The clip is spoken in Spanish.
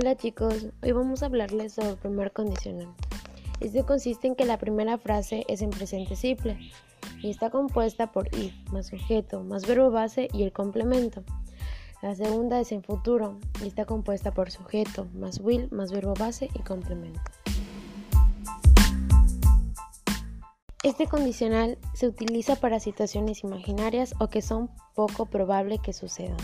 Hola chicos, hoy vamos a hablarles sobre el primer condicional. Este consiste en que la primera frase es en presente simple y está compuesta por if más sujeto más verbo base y el complemento. La segunda es en futuro y está compuesta por sujeto más will más verbo base y complemento. Este condicional se utiliza para situaciones imaginarias o que son poco probable que sucedan.